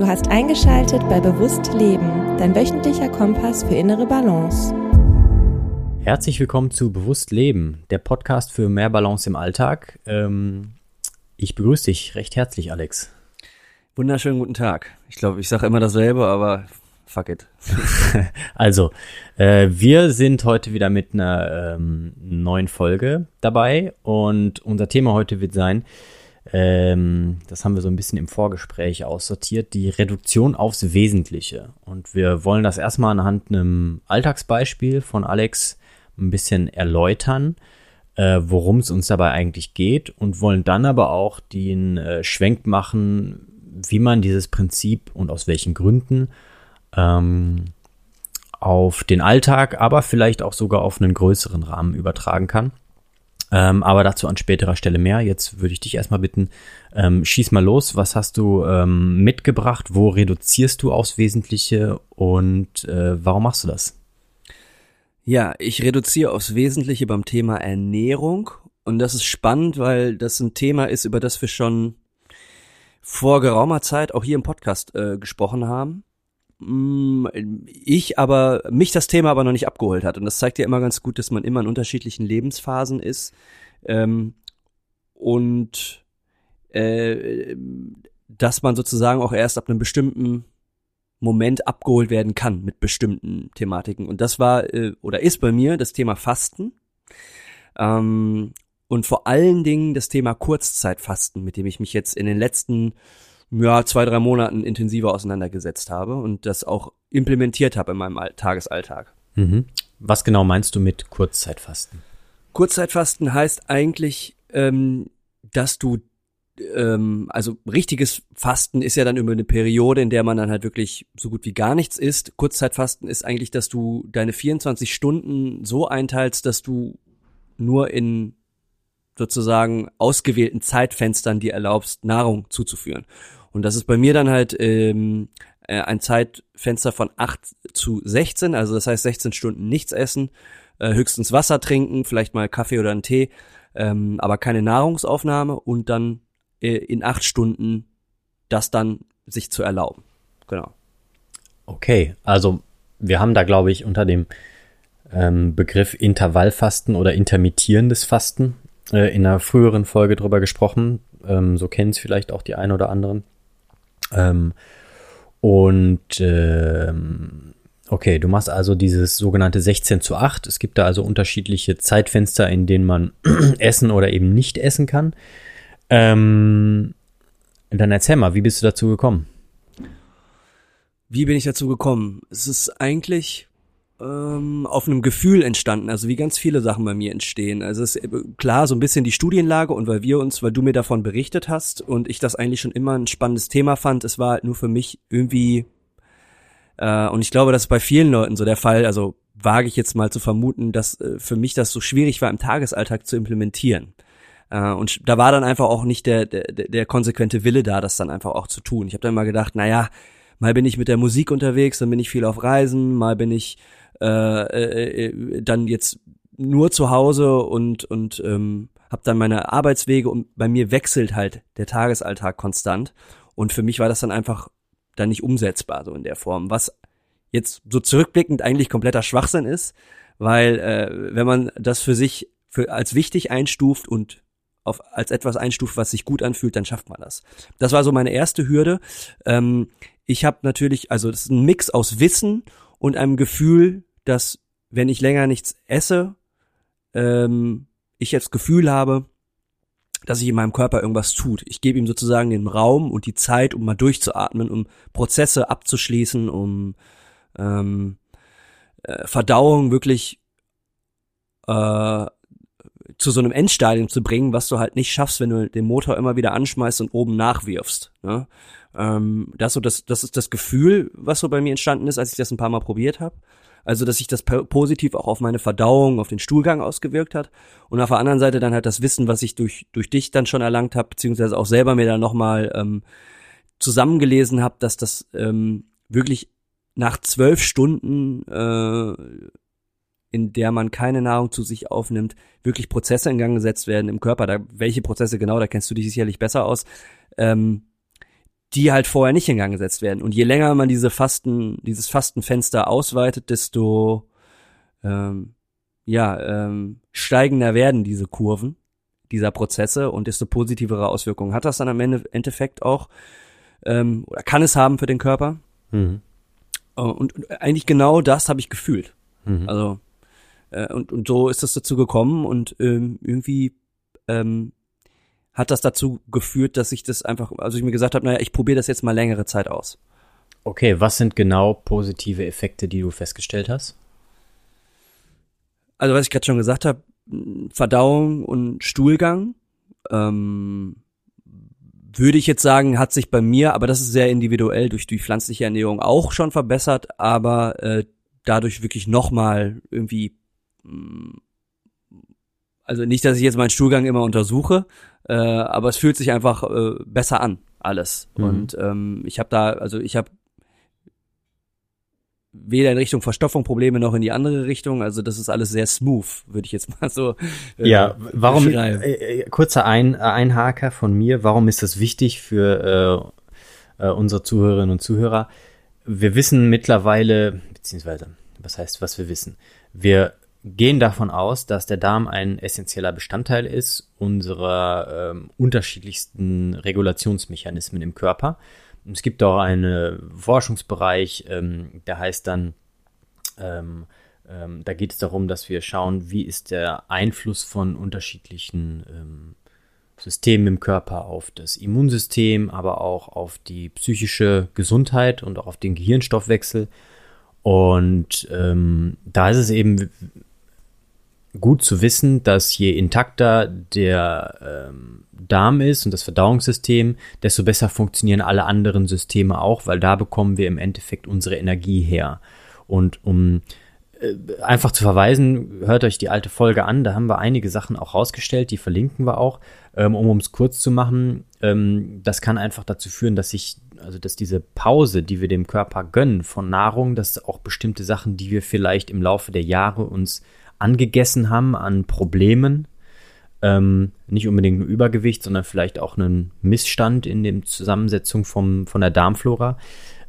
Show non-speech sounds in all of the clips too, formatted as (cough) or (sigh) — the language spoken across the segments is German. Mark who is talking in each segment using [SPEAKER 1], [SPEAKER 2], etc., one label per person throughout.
[SPEAKER 1] Du hast eingeschaltet bei Bewusst Leben, dein wöchentlicher Kompass für innere Balance.
[SPEAKER 2] Herzlich willkommen zu Bewusst Leben, der Podcast für mehr Balance im Alltag. Ähm, ich begrüße dich recht herzlich, Alex.
[SPEAKER 3] Wunderschönen guten Tag. Ich glaube, ich sage immer dasselbe, aber fuck it. (laughs)
[SPEAKER 2] also, äh, wir sind heute wieder mit einer ähm, neuen Folge dabei und unser Thema heute wird sein, ähm, das haben wir so ein bisschen im Vorgespräch aussortiert, die Reduktion aufs Wesentliche. Und wir wollen das erstmal anhand einem Alltagsbeispiel von Alex ein bisschen erläutern, äh, worum es uns dabei eigentlich geht und wollen dann aber auch den äh, Schwenk machen, wie man dieses Prinzip und aus welchen Gründen ähm, auf den Alltag, aber vielleicht auch sogar auf einen größeren Rahmen übertragen kann. Ähm, aber dazu an späterer Stelle mehr. Jetzt würde ich dich erstmal bitten, ähm, schieß mal los. Was hast du ähm, mitgebracht? Wo reduzierst du aufs Wesentliche und äh, warum machst du das?
[SPEAKER 3] Ja, ich reduziere aufs Wesentliche beim Thema Ernährung und das ist spannend, weil das ein Thema ist, über das wir schon vor geraumer Zeit auch hier im Podcast äh, gesprochen haben. Mm, ich aber, mich das Thema aber noch nicht abgeholt hat. Und das zeigt ja immer ganz gut, dass man immer in unterschiedlichen Lebensphasen ist. Ähm, und äh, dass man sozusagen auch erst ab einem bestimmten Moment abgeholt werden kann mit bestimmten Thematiken. Und das war äh, oder ist bei mir das Thema Fasten. Ähm, und vor allen Dingen das Thema Kurzzeitfasten, mit dem ich mich jetzt in den letzten ja, zwei, drei Monaten intensiver auseinandergesetzt habe und das auch implementiert habe in meinem Tagesalltag.
[SPEAKER 2] Mhm. Was genau meinst du mit Kurzzeitfasten?
[SPEAKER 3] Kurzzeitfasten heißt eigentlich, ähm, dass du ähm, also richtiges Fasten ist ja dann über eine Periode, in der man dann halt wirklich so gut wie gar nichts isst. Kurzzeitfasten ist eigentlich, dass du deine 24 Stunden so einteilst, dass du nur in sozusagen ausgewählten Zeitfenstern dir erlaubst, Nahrung zuzuführen. Und das ist bei mir dann halt ähm, äh, ein Zeitfenster von 8 zu 16, also das heißt 16 Stunden nichts essen, äh, höchstens Wasser trinken, vielleicht mal Kaffee oder einen Tee, ähm, aber keine Nahrungsaufnahme und dann äh, in acht Stunden das dann sich zu erlauben. Genau.
[SPEAKER 2] Okay, also wir haben da, glaube ich, unter dem ähm, Begriff Intervallfasten oder intermittierendes Fasten äh, in einer früheren Folge drüber gesprochen. Ähm, so kennen es vielleicht auch die einen oder anderen. Ähm, und ähm, okay, du machst also dieses sogenannte 16 zu 8. Es gibt da also unterschiedliche Zeitfenster, in denen man (clears throat) essen oder eben nicht essen kann. Ähm, dann erzähl mal, wie bist du dazu gekommen?
[SPEAKER 3] Wie bin ich dazu gekommen? Es ist eigentlich ähm, auf einem Gefühl entstanden, also wie ganz viele Sachen bei mir entstehen. Also es ist klar so ein bisschen die Studienlage und weil wir uns, weil du mir davon berichtet hast und ich das eigentlich schon immer ein spannendes Thema fand, es war halt nur für mich irgendwie äh, und ich glaube, das ist bei vielen Leuten so der Fall. Also wage ich jetzt mal zu vermuten, dass äh, für mich das so schwierig war im Tagesalltag zu implementieren. Äh, und da war dann einfach auch nicht der, der, der konsequente Wille da, das dann einfach auch zu tun. Ich habe dann mal gedacht, na ja, mal bin ich mit der Musik unterwegs, dann bin ich viel auf Reisen, mal bin ich äh, äh, äh, dann jetzt nur zu Hause und und ähm, habe dann meine Arbeitswege und bei mir wechselt halt der Tagesalltag konstant und für mich war das dann einfach dann nicht umsetzbar so in der Form, was jetzt so zurückblickend eigentlich kompletter Schwachsinn ist, weil äh, wenn man das für sich für als wichtig einstuft und auf, als etwas einstuft, was sich gut anfühlt, dann schafft man das. Das war so meine erste Hürde. Ähm, ich habe natürlich, also das ist ein Mix aus Wissen und einem Gefühl, dass wenn ich länger nichts esse, ähm, ich jetzt Gefühl habe, dass sich in meinem Körper irgendwas tut. Ich gebe ihm sozusagen den Raum und die Zeit, um mal durchzuatmen, um Prozesse abzuschließen, um ähm, äh, Verdauung wirklich äh, zu so einem Endstadium zu bringen, was du halt nicht schaffst, wenn du den Motor immer wieder anschmeißt und oben nachwirfst. Ne? Ähm, das, so das, das ist das Gefühl, was so bei mir entstanden ist, als ich das ein paar Mal probiert habe. Also, dass sich das positiv auch auf meine Verdauung, auf den Stuhlgang ausgewirkt hat. Und auf der anderen Seite dann halt das Wissen, was ich durch, durch dich dann schon erlangt habe, beziehungsweise auch selber mir dann nochmal ähm, zusammengelesen habe, dass das ähm, wirklich nach zwölf Stunden, äh, in der man keine Nahrung zu sich aufnimmt, wirklich Prozesse in Gang gesetzt werden im Körper. Da, welche Prozesse genau, da kennst du dich sicherlich besser aus, ähm, die halt vorher nicht in Gang gesetzt werden. Und je länger man diese Fasten, dieses Fastenfenster ausweitet, desto ähm, ja, ähm, steigender werden diese Kurven dieser Prozesse und desto positivere Auswirkungen hat das dann am Ende, Endeffekt auch ähm, oder kann es haben für den Körper. Mhm. Äh, und, und, eigentlich genau das habe ich gefühlt. Mhm. Also äh, und, und so ist es dazu gekommen und ähm, irgendwie ähm, hat das dazu geführt, dass ich das einfach, also ich mir gesagt habe, naja, ich probiere das jetzt mal längere Zeit aus.
[SPEAKER 2] Okay, was sind genau positive Effekte, die du festgestellt hast?
[SPEAKER 3] Also was ich gerade schon gesagt habe, Verdauung und Stuhlgang. Ähm, würde ich jetzt sagen, hat sich bei mir, aber das ist sehr individuell durch die pflanzliche Ernährung auch schon verbessert, aber äh, dadurch wirklich nochmal irgendwie, also nicht, dass ich jetzt meinen Stuhlgang immer untersuche, äh, aber es fühlt sich einfach äh, besser an, alles. Mhm. Und ähm, ich habe da, also ich habe weder in Richtung Verstoffung Probleme noch in die andere Richtung. Also das ist alles sehr smooth, würde ich jetzt mal so.
[SPEAKER 2] Äh, ja, warum? Äh, äh, kurzer Ein, Einhaker von mir. Warum ist das wichtig für äh, äh, unsere Zuhörerinnen und Zuhörer? Wir wissen mittlerweile, beziehungsweise, was heißt, was wir wissen? Wir gehen davon aus, dass der Darm ein essentieller Bestandteil ist unserer ähm, unterschiedlichsten Regulationsmechanismen im Körper. Es gibt auch einen Forschungsbereich, ähm, der heißt dann, ähm, ähm, da geht es darum, dass wir schauen, wie ist der Einfluss von unterschiedlichen ähm, Systemen im Körper auf das Immunsystem, aber auch auf die psychische Gesundheit und auch auf den Gehirnstoffwechsel. Und ähm, da ist es eben gut zu wissen, dass je intakter der ähm, Darm ist und das Verdauungssystem, desto besser funktionieren alle anderen Systeme auch, weil da bekommen wir im Endeffekt unsere Energie her. Und um äh, einfach zu verweisen, hört euch die alte Folge an, da haben wir einige Sachen auch rausgestellt, die verlinken wir auch, ähm, um es kurz zu machen. Ähm, das kann einfach dazu führen, dass sich, also dass diese Pause, die wir dem Körper gönnen von Nahrung, dass auch bestimmte Sachen, die wir vielleicht im Laufe der Jahre uns angegessen haben an Problemen, ähm, nicht unbedingt ein Übergewicht, sondern vielleicht auch einen Missstand in der Zusammensetzung vom, von der Darmflora,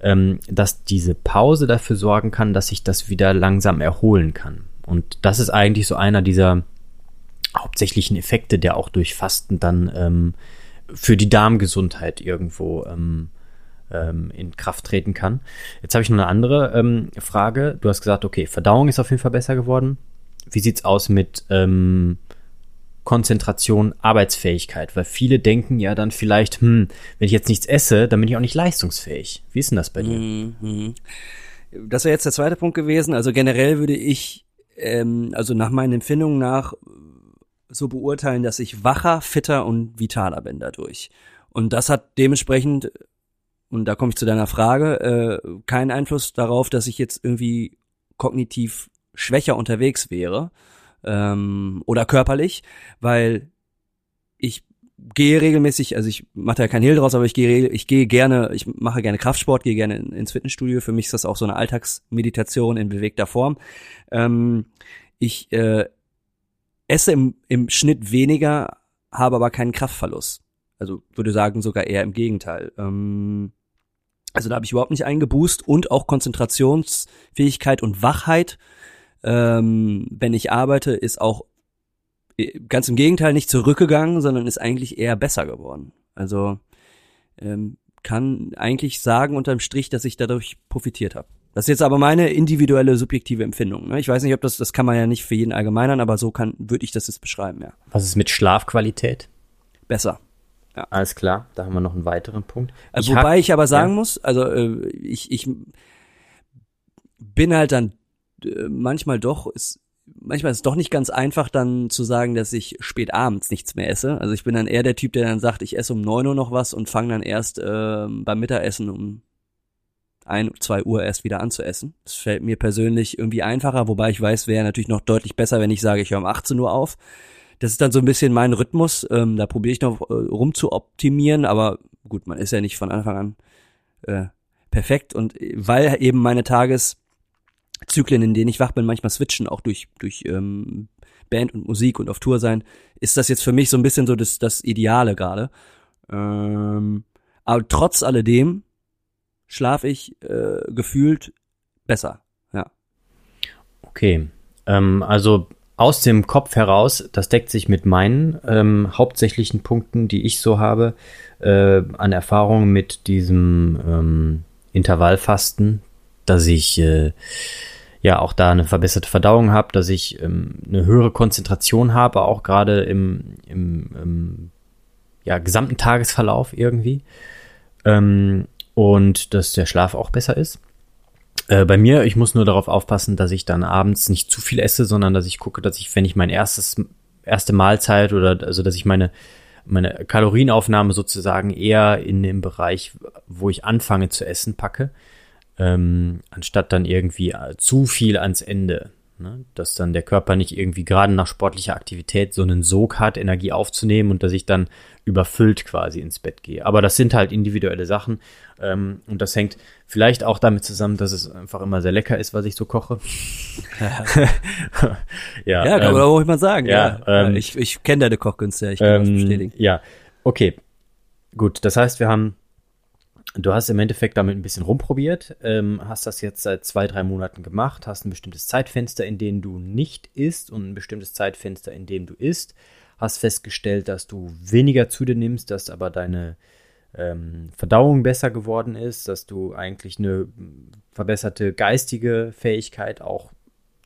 [SPEAKER 2] ähm, dass diese Pause dafür sorgen kann, dass sich das wieder langsam erholen kann. Und das ist eigentlich so einer dieser hauptsächlichen Effekte, der auch durch Fasten dann ähm, für die Darmgesundheit irgendwo ähm, ähm, in Kraft treten kann. Jetzt habe ich noch eine andere ähm, Frage. Du hast gesagt, okay, Verdauung ist auf jeden Fall besser geworden. Wie sieht's aus mit ähm, Konzentration, Arbeitsfähigkeit? Weil viele denken ja dann vielleicht, hm, wenn ich jetzt nichts esse, dann bin ich auch nicht leistungsfähig. Wie ist denn das bei dir? Mhm.
[SPEAKER 3] Das wäre jetzt der zweite Punkt gewesen. Also generell würde ich, ähm, also nach meinen Empfindungen nach, so beurteilen, dass ich wacher, fitter und vitaler bin dadurch. Und das hat dementsprechend, und da komme ich zu deiner Frage, äh, keinen Einfluss darauf, dass ich jetzt irgendwie kognitiv schwächer unterwegs wäre ähm, oder körperlich, weil ich gehe regelmäßig, also ich mache da kein Hehl draus, aber ich gehe ich gehe gerne, ich mache gerne Kraftsport, gehe gerne ins Fitnessstudio. Für mich ist das auch so eine Alltagsmeditation in bewegter Form. Ähm, ich äh, esse im, im Schnitt weniger, habe aber keinen Kraftverlust. Also würde sagen sogar eher im Gegenteil. Ähm, also da habe ich überhaupt nicht eingeboost und auch Konzentrationsfähigkeit und Wachheit ähm, wenn ich arbeite, ist auch äh, ganz im Gegenteil nicht zurückgegangen, sondern ist eigentlich eher besser geworden. Also ähm, kann eigentlich sagen unterm Strich, dass ich dadurch profitiert habe. Das ist jetzt aber meine individuelle subjektive Empfindung. Ne? Ich weiß nicht, ob das das kann man ja nicht für jeden allgemeinern, aber so kann würde ich das jetzt beschreiben. Ja.
[SPEAKER 2] Was ist mit Schlafqualität?
[SPEAKER 3] Besser.
[SPEAKER 2] Ja. Alles klar, da haben wir noch einen weiteren Punkt.
[SPEAKER 3] Also, wobei hab, ich aber sagen ja. muss, also äh, ich, ich bin halt dann manchmal doch ist manchmal ist es doch nicht ganz einfach dann zu sagen, dass ich spät abends nichts mehr esse. Also ich bin dann eher der Typ, der dann sagt, ich esse um neun Uhr noch was und fange dann erst äh, beim Mittagessen um ein, zwei Uhr erst wieder an zu essen. Das fällt mir persönlich irgendwie einfacher, wobei ich weiß, wäre natürlich noch deutlich besser, wenn ich sage, ich höre um 18 Uhr auf. Das ist dann so ein bisschen mein Rhythmus. Ähm, da probiere ich noch äh, rum zu optimieren, aber gut, man ist ja nicht von Anfang an äh, perfekt und weil eben meine Tages Zyklen, in denen ich wach bin, manchmal switchen, auch durch, durch ähm, Band und Musik und auf Tour sein, ist das jetzt für mich so ein bisschen so das, das Ideale gerade. Ähm, Aber trotz alledem schlafe ich äh, gefühlt besser. Ja.
[SPEAKER 2] Okay. Ähm, also aus dem Kopf heraus, das deckt sich mit meinen ähm, hauptsächlichen Punkten, die ich so habe, äh, an Erfahrungen mit diesem ähm, Intervallfasten, dass ich äh, ja auch da eine verbesserte Verdauung habe, dass ich ähm, eine höhere Konzentration habe, auch gerade im, im, im ja, gesamten Tagesverlauf irgendwie. Ähm, und dass der Schlaf auch besser ist. Äh, bei mir, ich muss nur darauf aufpassen, dass ich dann abends nicht zu viel esse, sondern dass ich gucke, dass ich, wenn ich mein erstes, erste Mahlzeit oder also dass ich meine, meine Kalorienaufnahme sozusagen eher in dem Bereich, wo ich anfange zu essen, packe, ähm, anstatt dann irgendwie zu viel ans Ende. Ne? Dass dann der Körper nicht irgendwie gerade nach sportlicher Aktivität so einen Sog hat, Energie aufzunehmen und dass ich dann überfüllt quasi ins Bett gehe. Aber das sind halt individuelle Sachen ähm, und das hängt vielleicht auch damit zusammen, dass es einfach immer sehr lecker ist, was ich so koche. (laughs)
[SPEAKER 3] ja, ja, kann man ähm, auch mal sagen.
[SPEAKER 2] Ja,
[SPEAKER 3] ja. Ähm, ich ich kenne deine Kochkünste, ich kann ähm, das bestätigen.
[SPEAKER 2] Ja, okay. Gut, das heißt, wir haben Du hast im Endeffekt damit ein bisschen rumprobiert, ähm, hast das jetzt seit zwei, drei Monaten gemacht, hast ein bestimmtes Zeitfenster, in dem du nicht isst und ein bestimmtes Zeitfenster, in dem du isst, hast festgestellt, dass du weniger zu dir nimmst, dass aber deine ähm, Verdauung besser geworden ist, dass du eigentlich eine verbesserte geistige Fähigkeit auch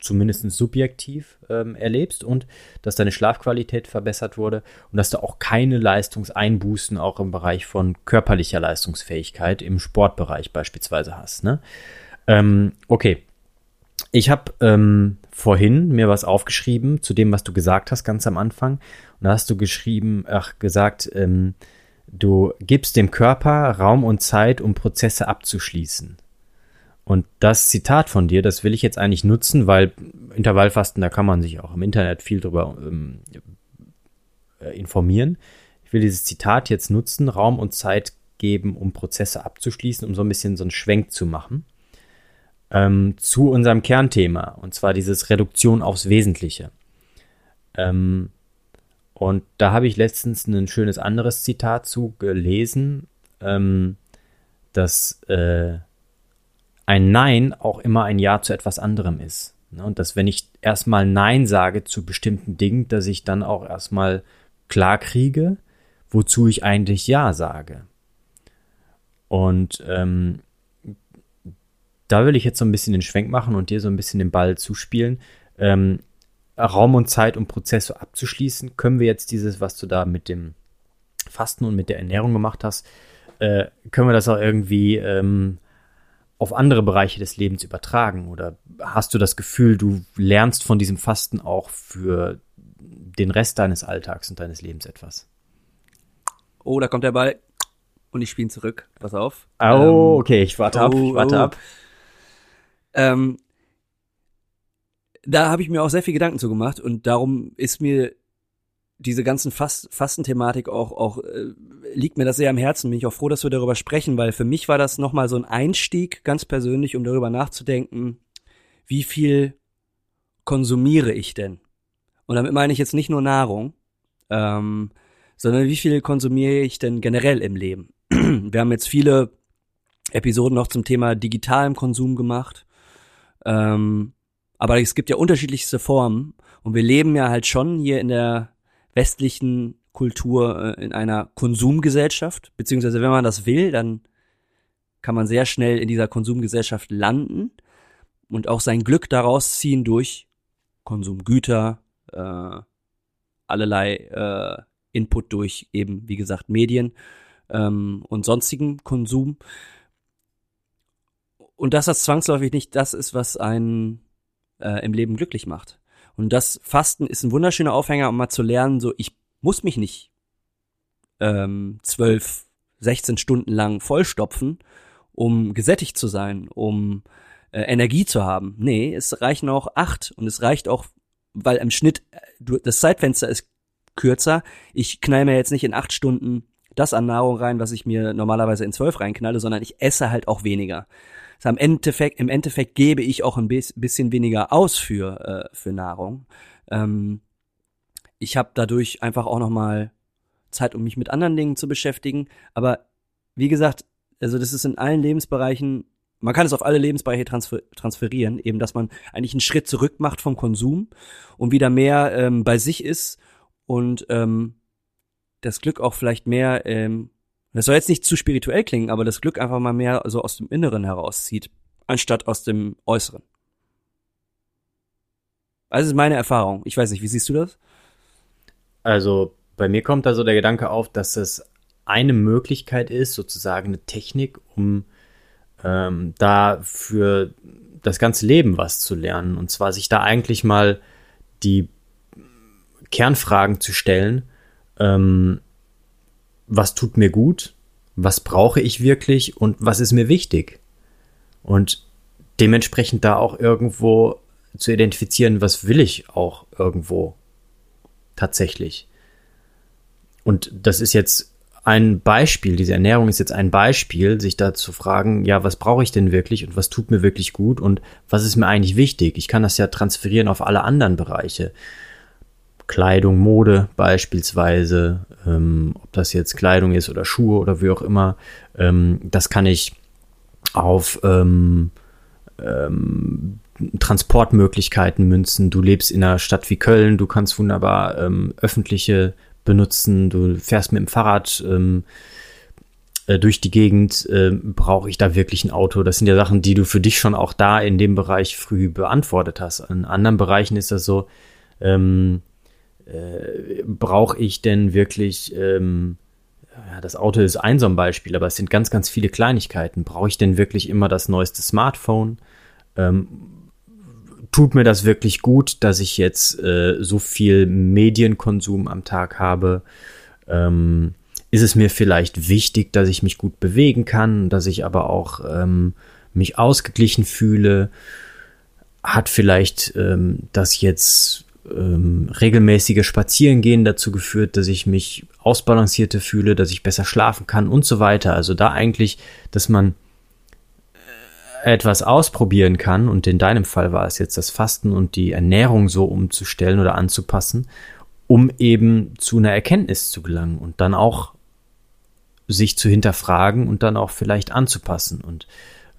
[SPEAKER 2] zumindest subjektiv ähm, erlebst und dass deine Schlafqualität verbessert wurde und dass du auch keine Leistungseinbußen auch im Bereich von körperlicher Leistungsfähigkeit im Sportbereich beispielsweise hast. Ne? Ähm, okay. Ich habe ähm, vorhin mir was aufgeschrieben zu dem, was du gesagt hast ganz am Anfang. Und da hast du geschrieben, ach, gesagt, ähm, du gibst dem Körper Raum und Zeit, um Prozesse abzuschließen. Und das Zitat von dir, das will ich jetzt eigentlich nutzen, weil Intervallfasten, da kann man sich auch im Internet viel drüber ähm, äh, informieren. Ich will dieses Zitat jetzt nutzen, Raum und Zeit geben, um Prozesse abzuschließen, um so ein bisschen so einen Schwenk zu machen ähm, zu unserem Kernthema, und zwar dieses Reduktion aufs Wesentliche. Ähm, und da habe ich letztens ein schönes anderes Zitat zu gelesen, ähm, dass äh, ein Nein auch immer ein Ja zu etwas anderem ist. Ne? Und dass wenn ich erstmal Nein sage zu bestimmten Dingen, dass ich dann auch erstmal klar kriege, wozu ich eigentlich Ja sage. Und ähm, da will ich jetzt so ein bisschen den Schwenk machen und dir so ein bisschen den Ball zuspielen. Ähm, Raum und Zeit, um Prozesse abzuschließen, können wir jetzt dieses, was du da mit dem Fasten und mit der Ernährung gemacht hast, äh, können wir das auch irgendwie ähm, auf andere Bereiche des Lebens übertragen? Oder hast du das Gefühl, du lernst von diesem Fasten auch für den Rest deines Alltags und deines Lebens etwas?
[SPEAKER 3] Oh, da kommt der Ball und ich spiele ihn zurück. Pass auf.
[SPEAKER 2] Oh, ähm, okay, ich warte oh, ab, ich warte oh. ab.
[SPEAKER 3] Ähm, da habe ich mir auch sehr viel Gedanken zu gemacht und darum ist mir diese ganzen Fast Fastenthematik auch auch äh, liegt mir das sehr am Herzen. Bin ich auch froh, dass wir darüber sprechen, weil für mich war das nochmal so ein Einstieg, ganz persönlich, um darüber nachzudenken, wie viel konsumiere ich denn? Und damit meine ich jetzt nicht nur Nahrung, ähm, sondern wie viel konsumiere ich denn generell im Leben? (clears throat) wir haben jetzt viele Episoden noch zum Thema digitalem Konsum gemacht. Ähm, aber es gibt ja unterschiedlichste Formen und wir leben ja halt schon hier in der westlichen Kultur äh, in einer Konsumgesellschaft, beziehungsweise wenn man das will, dann kann man sehr schnell in dieser Konsumgesellschaft landen und auch sein Glück daraus ziehen durch Konsumgüter, äh, allerlei äh, Input durch eben, wie gesagt, Medien ähm, und sonstigen Konsum. Und dass das zwangsläufig nicht das ist, was einen äh, im Leben glücklich macht. Und das Fasten ist ein wunderschöner Aufhänger, um mal zu lernen, so ich muss mich nicht ähm, zwölf, 16 Stunden lang vollstopfen, um gesättigt zu sein, um äh, Energie zu haben. Nee, es reichen auch acht und es reicht auch, weil im Schnitt äh, das Zeitfenster ist kürzer. Ich knall mir jetzt nicht in acht Stunden das an Nahrung rein, was ich mir normalerweise in zwölf reinknalle, sondern ich esse halt auch weniger. Das am Endeffekt, Im Endeffekt gebe ich auch ein bisschen weniger aus für, äh, für Nahrung. Ähm, ich habe dadurch einfach auch noch mal Zeit, um mich mit anderen Dingen zu beschäftigen. Aber wie gesagt, also das ist in allen Lebensbereichen, man kann es auf alle Lebensbereiche transfer transferieren, eben, dass man eigentlich einen Schritt zurück macht vom Konsum und wieder mehr ähm, bei sich ist und ähm, das Glück auch vielleicht mehr, ähm, das soll jetzt nicht zu spirituell klingen, aber das Glück einfach mal mehr so aus dem Inneren herauszieht, anstatt aus dem Äußeren. Also ist meine Erfahrung. Ich weiß nicht, wie siehst du das?
[SPEAKER 2] Also bei mir kommt da so der Gedanke auf, dass es eine Möglichkeit ist, sozusagen eine Technik, um ähm, da für das ganze Leben was zu lernen. Und zwar sich da eigentlich mal die Kernfragen zu stellen, ähm, was tut mir gut, was brauche ich wirklich und was ist mir wichtig. Und dementsprechend da auch irgendwo zu identifizieren, was will ich auch irgendwo tatsächlich. Und das ist jetzt ein Beispiel, diese Ernährung ist jetzt ein Beispiel, sich da zu fragen, ja, was brauche ich denn wirklich und was tut mir wirklich gut und was ist mir eigentlich wichtig? Ich kann das ja transferieren auf alle anderen Bereiche. Kleidung, Mode beispielsweise, ähm, ob das jetzt Kleidung ist oder Schuhe oder wie auch immer, ähm, das kann ich auf ähm, ähm, Transportmöglichkeiten münzen. Du lebst in einer Stadt wie Köln, du kannst wunderbar ähm, öffentliche benutzen, du fährst mit dem Fahrrad ähm, äh, durch die Gegend, äh, brauche ich da wirklich ein Auto? Das sind ja Sachen, die du für dich schon auch da in dem Bereich früh beantwortet hast. In anderen Bereichen ist das so, ähm, äh, brauche ich denn wirklich, ähm, ja, das Auto ist ein so ein Beispiel, aber es sind ganz, ganz viele Kleinigkeiten. Brauche ich denn wirklich immer das neueste Smartphone? Ähm, tut mir das wirklich gut, dass ich jetzt äh, so viel Medienkonsum am Tag habe? Ähm, ist es mir vielleicht wichtig, dass ich mich gut bewegen kann, dass ich aber auch ähm, mich ausgeglichen fühle? Hat vielleicht ähm, das jetzt ähm, regelmäßige Spazierengehen dazu geführt, dass ich mich ausbalancierter fühle, dass ich besser schlafen kann und so weiter. Also da eigentlich, dass man etwas ausprobieren kann, und in deinem Fall war es jetzt das Fasten und die Ernährung so umzustellen oder anzupassen, um eben zu einer Erkenntnis zu gelangen und dann auch sich zu hinterfragen und dann auch vielleicht anzupassen. Und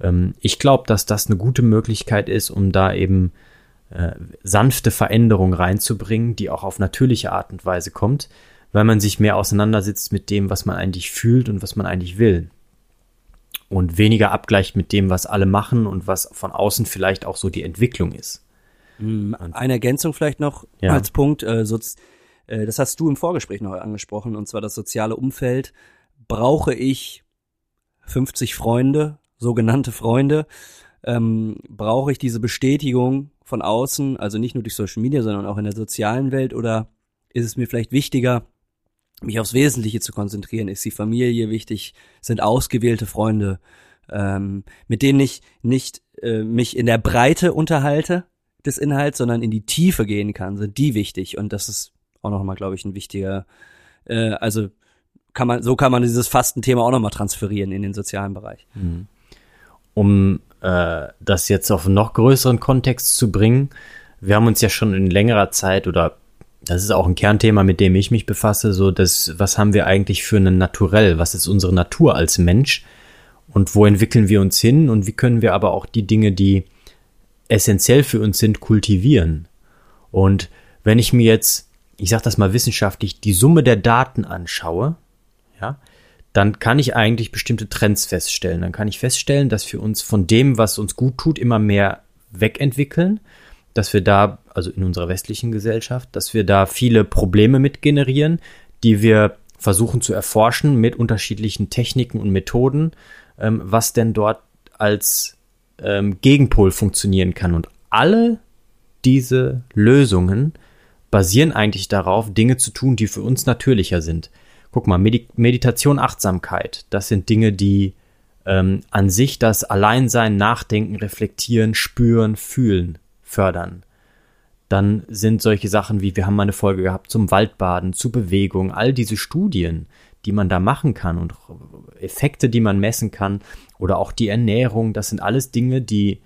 [SPEAKER 2] ähm, ich glaube, dass das eine gute Möglichkeit ist, um da eben äh, sanfte Veränderung reinzubringen, die auch auf natürliche Art und Weise kommt, weil man sich mehr auseinandersetzt mit dem, was man eigentlich fühlt und was man eigentlich will und weniger abgleicht mit dem, was alle machen und was von außen vielleicht auch so die Entwicklung ist.
[SPEAKER 3] Mm, eine Ergänzung vielleicht noch ja. als Punkt, äh, so, äh, das hast du im Vorgespräch noch angesprochen, und zwar das soziale Umfeld. Brauche ich 50 Freunde, sogenannte Freunde, ähm, brauche ich diese Bestätigung von außen, also nicht nur durch Social Media, sondern auch in der sozialen Welt, oder ist es mir vielleicht wichtiger, mich aufs Wesentliche zu konzentrieren. Ist die Familie wichtig? Sind ausgewählte Freunde, ähm, mit denen ich nicht äh, mich in der Breite unterhalte des Inhalts, sondern in die Tiefe gehen kann, sind die wichtig. Und das ist auch nochmal, glaube ich, ein wichtiger, äh, also kann man, so kann man dieses Fastenthema auch nochmal transferieren in den sozialen Bereich. Mhm.
[SPEAKER 2] Um äh, das jetzt auf einen noch größeren Kontext zu bringen, wir haben uns ja schon in längerer Zeit oder das ist auch ein Kernthema, mit dem ich mich befasse, so das, was haben wir eigentlich für ein Naturell? Was ist unsere Natur als Mensch? Und wo entwickeln wir uns hin? Und wie können wir aber auch die Dinge, die essentiell für uns sind, kultivieren? Und wenn ich mir jetzt, ich sag das mal wissenschaftlich, die Summe der Daten anschaue, ja, dann kann ich eigentlich bestimmte Trends feststellen. Dann kann ich feststellen, dass wir uns von dem, was uns gut tut, immer mehr wegentwickeln dass wir da, also in unserer westlichen Gesellschaft, dass wir da viele Probleme mit generieren, die wir versuchen zu erforschen mit unterschiedlichen Techniken und Methoden, ähm, was denn dort als ähm, Gegenpol funktionieren kann. Und alle diese Lösungen basieren eigentlich darauf, Dinge zu tun, die für uns natürlicher sind. Guck mal, Medi Meditation, Achtsamkeit, das sind Dinge, die ähm, an sich das Alleinsein, Nachdenken, Reflektieren, Spüren, Fühlen fördern. Dann sind solche Sachen wie, wir haben mal eine Folge gehabt zum Waldbaden, zu Bewegung, all diese Studien, die man da machen kann und Effekte, die man messen kann oder auch die Ernährung, das sind alles Dinge, die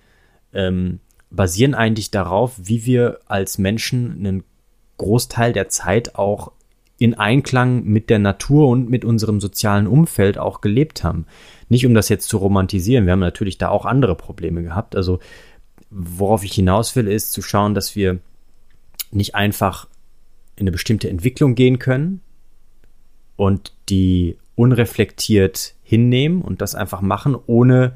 [SPEAKER 2] ähm, basieren eigentlich darauf, wie wir als Menschen einen Großteil der Zeit auch in Einklang mit der Natur und mit unserem sozialen Umfeld auch gelebt haben. Nicht um das jetzt zu romantisieren, wir haben natürlich da auch andere Probleme gehabt. Also worauf ich hinaus will, ist zu schauen, dass wir nicht einfach in eine bestimmte Entwicklung gehen können und die unreflektiert hinnehmen und das einfach machen, ohne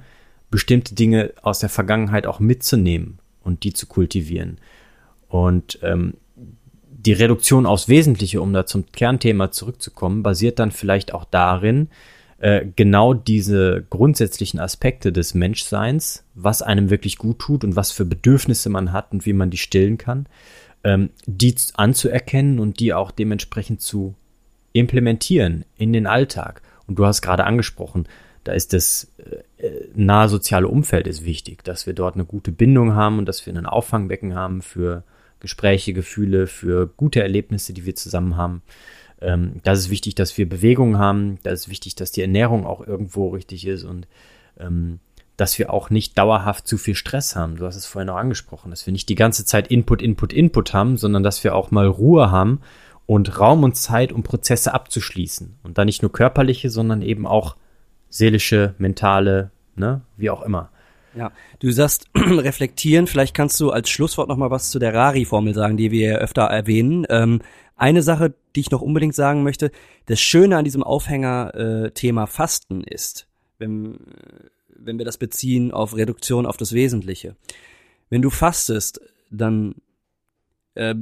[SPEAKER 2] bestimmte Dinge aus der Vergangenheit auch mitzunehmen und die zu kultivieren. Und ähm, die Reduktion aufs Wesentliche, um da zum Kernthema zurückzukommen, basiert dann vielleicht auch darin, äh, genau diese grundsätzlichen Aspekte des Menschseins, was einem wirklich gut tut und was für Bedürfnisse man hat und wie man die stillen kann, ähm, die anzuerkennen und die auch dementsprechend zu implementieren in den Alltag. Und du hast gerade angesprochen, da ist das äh, nahe soziale Umfeld ist wichtig, dass wir dort eine gute Bindung haben und dass wir ein Auffangbecken haben für Gespräche, Gefühle, für gute Erlebnisse, die wir zusammen haben. Ähm, das ist wichtig, dass wir Bewegung haben. Da ist wichtig, dass die Ernährung auch irgendwo richtig ist und ähm, dass wir auch nicht dauerhaft zu viel Stress haben. Du hast es vorhin auch angesprochen, dass wir nicht die ganze Zeit Input, Input, Input haben, sondern dass wir auch mal Ruhe haben und Raum und Zeit, um Prozesse abzuschließen. Und dann nicht nur körperliche, sondern eben auch seelische, mentale, ne, wie auch immer.
[SPEAKER 3] Ja, du sagst (clears throat) reflektieren. Vielleicht kannst du als Schlusswort noch mal was zu der Rari-Formel sagen, die wir öfter erwähnen. Ähm, eine Sache, die ich noch unbedingt sagen möchte: Das Schöne an diesem Aufhänger-Thema äh, Fasten ist, wenn wenn wir das beziehen auf Reduktion auf das Wesentliche. Wenn du fastest, dann äh,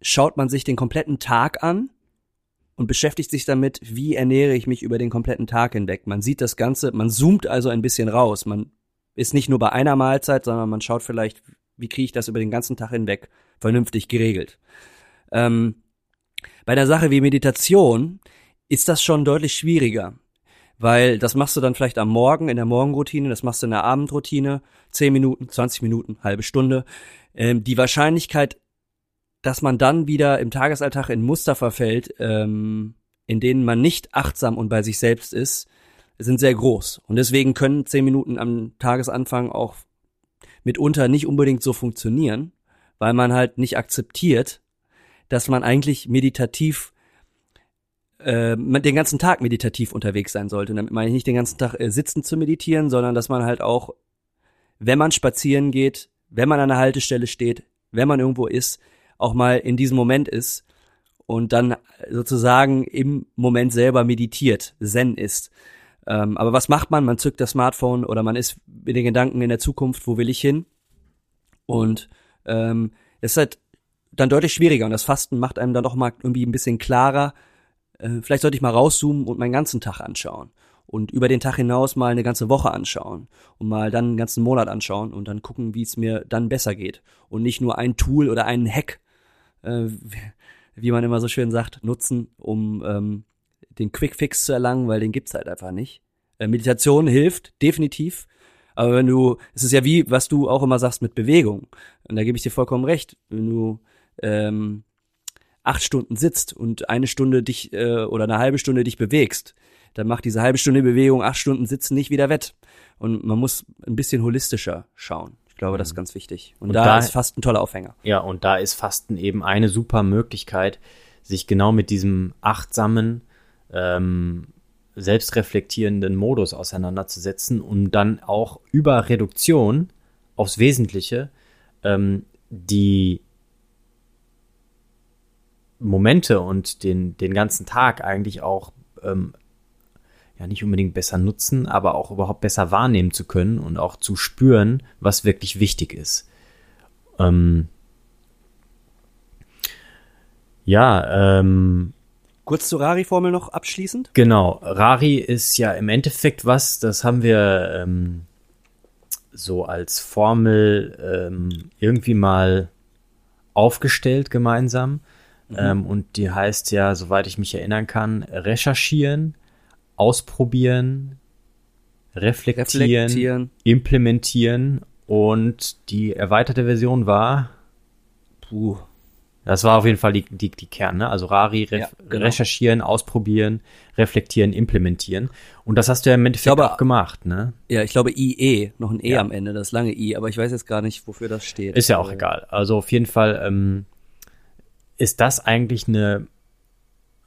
[SPEAKER 3] schaut man sich den kompletten Tag an und beschäftigt sich damit, wie ernähre ich mich über den kompletten Tag hinweg. Man sieht das Ganze, man zoomt also ein bisschen raus. Man ist nicht nur bei einer Mahlzeit, sondern man schaut vielleicht, wie kriege ich das über den ganzen Tag hinweg vernünftig geregelt. Ähm, bei der Sache wie Meditation ist das schon deutlich schwieriger, weil das machst du dann vielleicht am Morgen in der Morgenroutine, das machst du in der Abendroutine, 10 Minuten, 20 Minuten, halbe Stunde. Ähm, die Wahrscheinlichkeit dass man dann wieder im Tagesalltag in Muster verfällt, ähm, in denen man nicht achtsam und bei sich selbst ist, sind sehr groß. Und deswegen können zehn Minuten am Tagesanfang auch mitunter nicht unbedingt so funktionieren, weil man halt nicht akzeptiert, dass man eigentlich meditativ äh, den ganzen Tag meditativ unterwegs sein sollte. Und damit meine ich nicht den ganzen Tag äh, sitzen zu meditieren, sondern dass man halt auch, wenn man spazieren geht, wenn man an einer Haltestelle steht, wenn man irgendwo ist, auch mal in diesem Moment ist und dann sozusagen im Moment selber meditiert, Zen ist. Ähm, aber was macht man? Man zückt das Smartphone oder man ist mit den Gedanken in der Zukunft, wo will ich hin? Und ähm, es ist halt dann deutlich schwieriger und das Fasten macht einem dann doch mal irgendwie ein bisschen klarer. Äh, vielleicht sollte ich mal rauszoomen und meinen ganzen Tag anschauen und über den Tag hinaus mal eine ganze Woche anschauen und mal dann einen ganzen Monat anschauen und dann gucken, wie es mir dann besser geht und nicht nur ein Tool oder einen Hack äh, (laughs) wie man immer so schön sagt, nutzen, um ähm, den Quick Fix zu erlangen, weil den gibt's halt einfach nicht. Äh, Meditation hilft, definitiv. Aber wenn du, es ist ja wie, was du auch immer sagst mit Bewegung. Und da gebe ich dir vollkommen recht. Wenn du ähm, acht Stunden sitzt und eine Stunde dich äh, oder eine halbe Stunde dich bewegst, dann macht diese halbe Stunde Bewegung acht Stunden Sitzen nicht wieder wett. Und man muss ein bisschen holistischer schauen glaube, das ist mhm. ganz wichtig. Und, und da, da, ist Fasten ein toller Aufhänger.
[SPEAKER 2] Ja, und da ist Fasten eben eine super Möglichkeit, sich genau mit diesem achtsamen, ähm, selbstreflektierenden Modus auseinanderzusetzen und dann auch über Reduktion aufs Wesentliche ähm, die Momente und den, den ganzen Tag eigentlich auch ähm, ja nicht unbedingt besser nutzen, aber auch überhaupt besser wahrnehmen zu können und auch zu spüren, was wirklich wichtig ist. Ähm, ja, ähm,
[SPEAKER 3] Kurz zur Rari-Formel noch abschließend.
[SPEAKER 2] Genau, Rari ist ja im Endeffekt was, das haben wir ähm, so als Formel ähm, irgendwie mal aufgestellt gemeinsam. Mhm. Ähm, und die heißt ja, soweit ich mich erinnern kann, recherchieren, ausprobieren, reflektieren, reflektieren, implementieren und die erweiterte Version war, puh, das war auf jeden Fall die, die, die Kern, ne? Also Rari, ref, ja, genau. recherchieren, ausprobieren, reflektieren, implementieren. Und das hast du ja im Endeffekt glaube, auch gemacht, ne?
[SPEAKER 3] Ja, ich glaube IE, noch ein E ja. am Ende, das lange I, aber ich weiß jetzt gar nicht, wofür das steht.
[SPEAKER 2] Ist ja auch also, egal. Also auf jeden Fall ähm, ist das eigentlich eine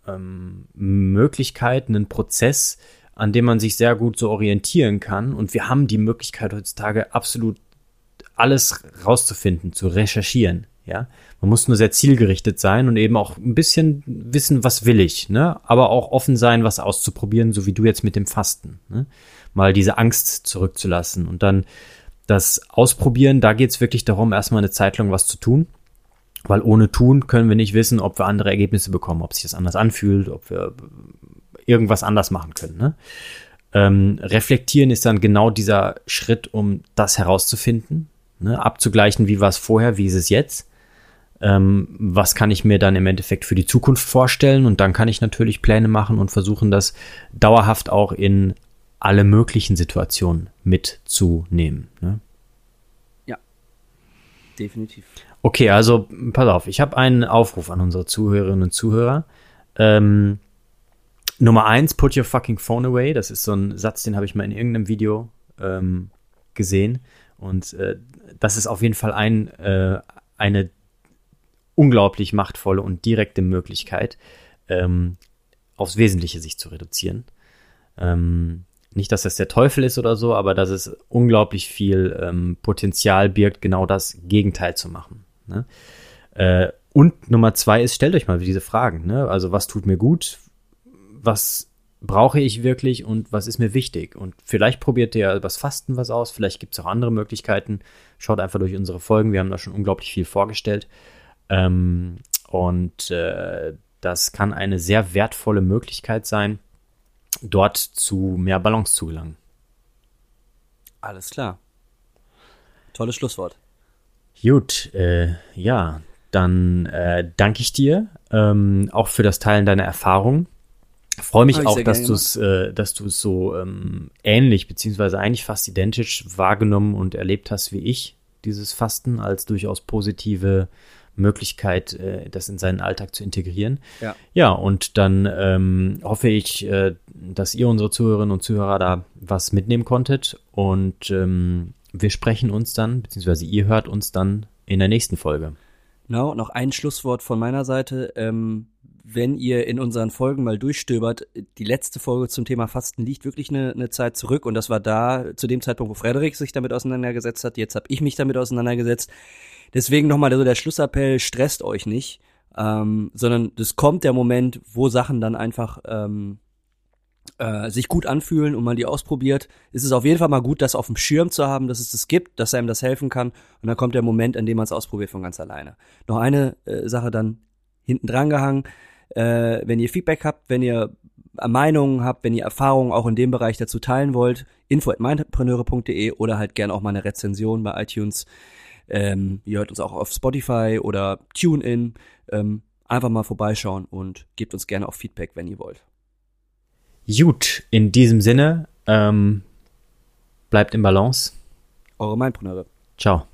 [SPEAKER 2] ähm, Möglichkeit, einen Prozess, an dem man sich sehr gut so orientieren kann. Und wir haben die Möglichkeit heutzutage absolut alles rauszufinden, zu recherchieren. Ja, man muss nur sehr zielgerichtet sein und eben auch ein bisschen wissen, was will ich, ne? Aber auch offen sein, was auszuprobieren, so wie du jetzt mit dem Fasten. Ne? Mal diese Angst zurückzulassen und dann das Ausprobieren. Da geht es wirklich darum, erstmal eine Zeit lang was zu tun, weil ohne tun können wir nicht wissen, ob wir andere Ergebnisse bekommen, ob sich das anders anfühlt, ob wir irgendwas anders machen können. Ne? Ähm, reflektieren ist dann genau dieser Schritt, um das herauszufinden, ne? abzugleichen, wie war es vorher, wie ist es jetzt ähm, was kann ich mir dann im Endeffekt für die Zukunft vorstellen und dann kann ich natürlich Pläne machen und versuchen, das dauerhaft auch in alle möglichen Situationen mitzunehmen. Ne?
[SPEAKER 3] Ja, definitiv.
[SPEAKER 2] Okay, also pass auf, ich habe einen Aufruf an unsere Zuhörerinnen und Zuhörer. Ähm, Nummer eins, put your fucking phone away. Das ist so ein Satz, den habe ich mal in irgendeinem Video ähm, gesehen. Und äh, das ist auf jeden Fall ein, äh, eine unglaublich machtvolle und direkte Möglichkeit, ähm, aufs Wesentliche sich zu reduzieren. Ähm, nicht, dass das der Teufel ist oder so, aber dass es unglaublich viel ähm, Potenzial birgt, genau das Gegenteil zu machen. Ne? Äh, und Nummer zwei ist, stellt euch mal diese Fragen. Ne? Also was tut mir gut? Was brauche ich wirklich und was ist mir wichtig? Und vielleicht probiert ihr übers Fasten was aus, vielleicht gibt es auch andere Möglichkeiten. Schaut einfach durch unsere Folgen, wir haben da schon unglaublich viel vorgestellt. Ähm, und äh, das kann eine sehr wertvolle Möglichkeit sein, dort zu mehr Balance zu gelangen.
[SPEAKER 3] Alles klar. Tolles Schlusswort.
[SPEAKER 2] Gut, äh, ja, dann äh, danke ich dir ähm, auch für das Teilen deiner Erfahrungen. Freue mich auch, dass du es, äh, dass du es so ähm, ähnlich beziehungsweise eigentlich fast identisch wahrgenommen und erlebt hast wie ich dieses Fasten als durchaus positive Möglichkeit, äh, das in seinen Alltag zu integrieren.
[SPEAKER 3] Ja,
[SPEAKER 2] ja und dann ähm, hoffe ich, äh, dass ihr unsere Zuhörerinnen und Zuhörer da was mitnehmen konntet und ähm, wir sprechen uns dann, beziehungsweise ihr hört uns dann in der nächsten Folge.
[SPEAKER 3] Genau, noch ein Schlusswort von meiner Seite. Ähm, wenn ihr in unseren Folgen mal durchstöbert, die letzte Folge zum Thema Fasten liegt wirklich eine, eine Zeit zurück und das war da zu dem Zeitpunkt, wo Frederik sich damit auseinandergesetzt hat. Jetzt habe ich mich damit auseinandergesetzt. Deswegen nochmal so der Schlussappell, stresst euch nicht, ähm, sondern es kommt der Moment, wo Sachen dann einfach ähm, äh, sich gut anfühlen und man die ausprobiert. Es ist auf jeden Fall mal gut, das auf dem Schirm zu haben, dass es das gibt, dass einem das helfen kann. Und dann kommt der Moment, an dem man es ausprobiert von ganz alleine. Noch eine äh, Sache dann hinten dran gehangen. Äh, wenn ihr Feedback habt, wenn ihr Meinungen habt, wenn ihr Erfahrungen auch in dem Bereich dazu teilen wollt, info at mindpreneure.de oder halt gerne auch mal eine Rezension bei iTunes ähm, ihr hört uns auch auf Spotify oder TuneIn. Ähm, einfach mal vorbeischauen und gebt uns gerne auch Feedback, wenn ihr wollt.
[SPEAKER 2] Gut, in diesem Sinne, ähm, bleibt im Balance.
[SPEAKER 3] Eure Mindpreneure.
[SPEAKER 2] Ciao.